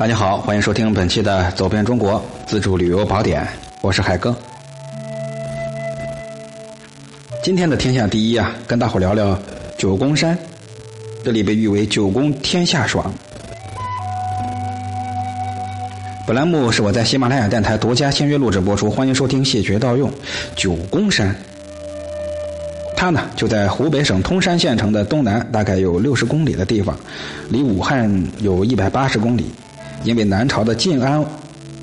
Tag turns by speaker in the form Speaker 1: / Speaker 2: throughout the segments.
Speaker 1: 大家好，欢迎收听本期的《走遍中国自助旅游宝典》，我是海哥。今天的天下第一啊，跟大伙聊聊九宫山，这里被誉为“九宫天下爽”。本栏目是我在喜马拉雅电台独家签约录制播出，欢迎收听，谢绝盗用。九宫山，它呢就在湖北省通山县城的东南，大概有六十公里的地方，离武汉有一百八十公里。因为南朝的晋安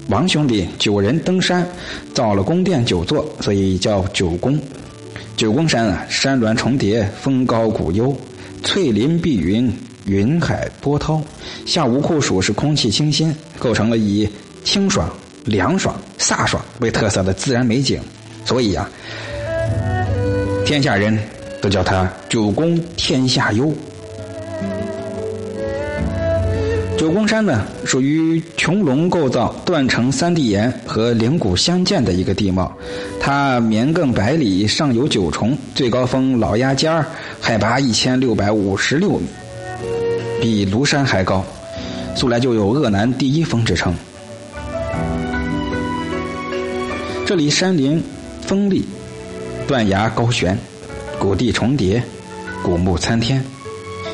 Speaker 1: 王兄弟九人登山，造了宫殿九座，所以叫九宫。九宫山啊，山峦重叠，峰高谷幽，翠林碧云，云海波涛。下无酷暑是空气清新，构成了以清爽、凉爽、飒爽为特色的自然美景。所以啊，天下人都叫它九宫天下幽。九宫山呢，属于穹窿构造、断成三地岩和灵谷相间的一个地貌。它绵亘百里，上有九重，最高峰老鸭尖儿，海拔一千六百五十六米，比庐山还高。素来就有鄂南第一峰之称。这里山林峰立，断崖高悬，谷地重叠，古木参天，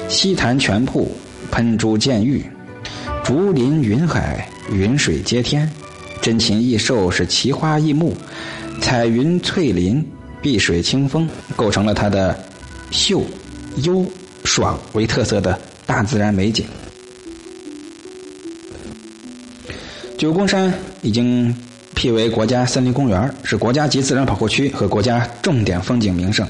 Speaker 1: 溪潭泉瀑，喷珠溅玉。竹林云海，云水接天，珍禽异兽是奇花异木，彩云翠林，碧水清风，构成了它的秀、幽、爽为特色的大自然美景。九宫山已经。辟为国家森林公园，是国家级自然保护区和国家重点风景名胜。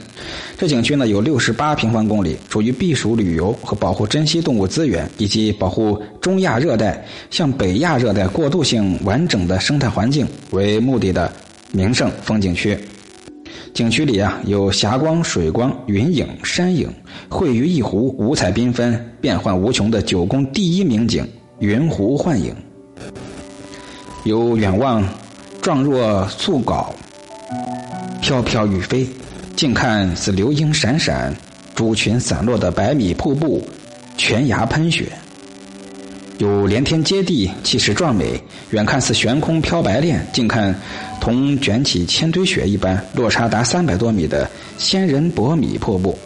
Speaker 1: 这景区呢有六十八平方公里，属于避暑旅游和保护珍稀动物资源以及保护中亚热带向北亚热带过渡性完整的生态环境为目的的名胜风景区。景区里啊有霞光、水光、云影、山影汇于一湖，五彩缤纷、变幻无穷的九宫第一名景——云湖幻影，有远望。状若素稿，飘飘欲飞；近看似流萤闪闪，珠群散落的百米瀑布，悬崖喷雪，有连天接地，气势壮美；远看似悬空飘白练，近看同卷起千堆雪一般，落差达三百多米的仙人薄米瀑布。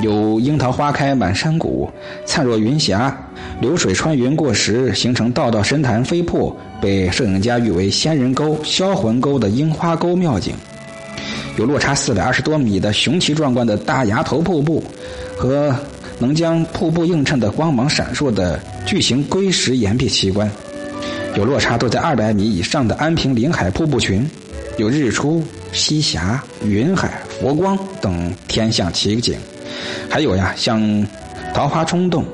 Speaker 1: 有樱桃花开满山谷，灿若云霞，流水穿云过时，形成道道深潭飞瀑，被摄影家誉为“仙人沟”“销魂沟”的樱花沟妙景；有落差四百二十多米的雄奇壮观的大崖头瀑布，和能将瀑布映衬的光芒闪烁的巨型龟石岩壁奇观；有落差都在二百米以上的安平临海瀑布群；有日出、西霞、云海、佛光等天象奇景。还有呀，像桃花冲洞、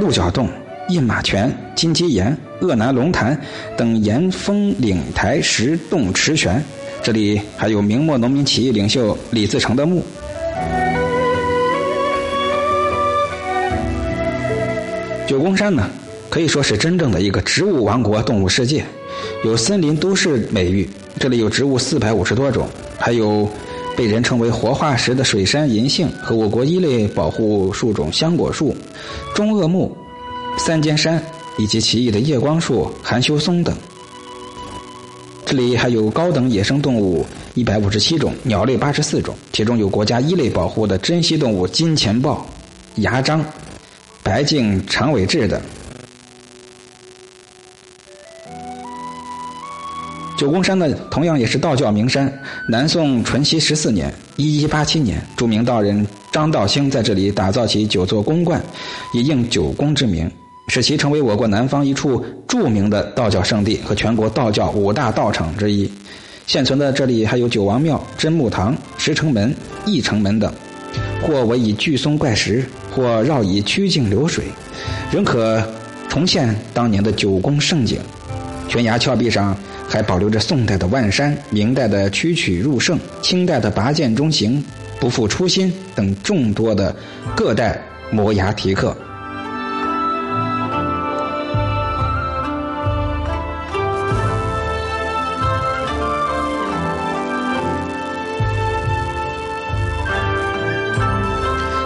Speaker 1: 鹿角洞、印马泉、金鸡岩、鄂南龙潭等岩峰岭台石洞池泉，这里还有明末农民起义领袖李自成的墓。九宫山呢，可以说是真正的一个植物王国、动物世界，有森林都市美誉。这里有植物四百五十多种，还有。被人称为活化石的水杉银杏和我国一类保护树种香果树、中鄂木、三尖杉以及奇异的夜光树含羞松等。这里还有高等野生动物一百五十七种，鸟类八十四种，其中有国家一类保护的珍稀动物金钱豹、牙獐、白颈长尾雉等。九宫山呢，同样也是道教名山。南宋淳熙十四年（一一八七年），著名道人张道兴在这里打造起九座宫观，以应九宫之名，使其成为我国南方一处著名的道教圣地和全国道教五大道场之一。现存的这里还有九王庙、真木堂、石城门、义城门等，或围以巨松怪石，或绕以曲径流水，仍可重现当年的九宫盛景。悬崖峭壁上。还保留着宋代的万山、明代的曲曲入胜、清代的拔剑中行、不负初心等众多的各代摩崖题刻。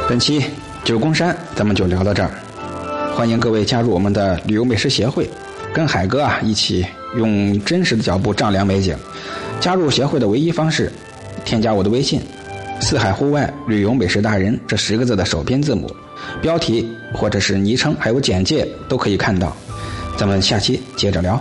Speaker 1: 本期九宫山咱们就聊到这儿，欢迎各位加入我们的旅游美食协会。跟海哥啊一起用真实的脚步丈量美景。加入协会的唯一方式，添加我的微信“四海户外旅游美食达人”这十个字的首拼字母，标题或者是昵称还有简介都可以看到。咱们下期接着聊。